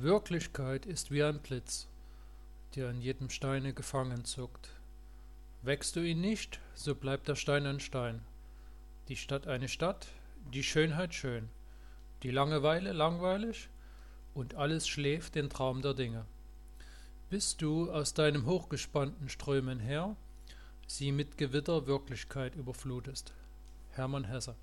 Wirklichkeit ist wie ein Blitz, der an jedem Steine gefangen zuckt. Wächst du ihn nicht, so bleibt der Stein ein Stein. Die Stadt eine Stadt, die Schönheit schön, die Langeweile langweilig und alles schläft den Traum der Dinge. Bis du aus deinem hochgespannten Strömen her sie mit Gewitter Wirklichkeit überflutest. Hermann Hesse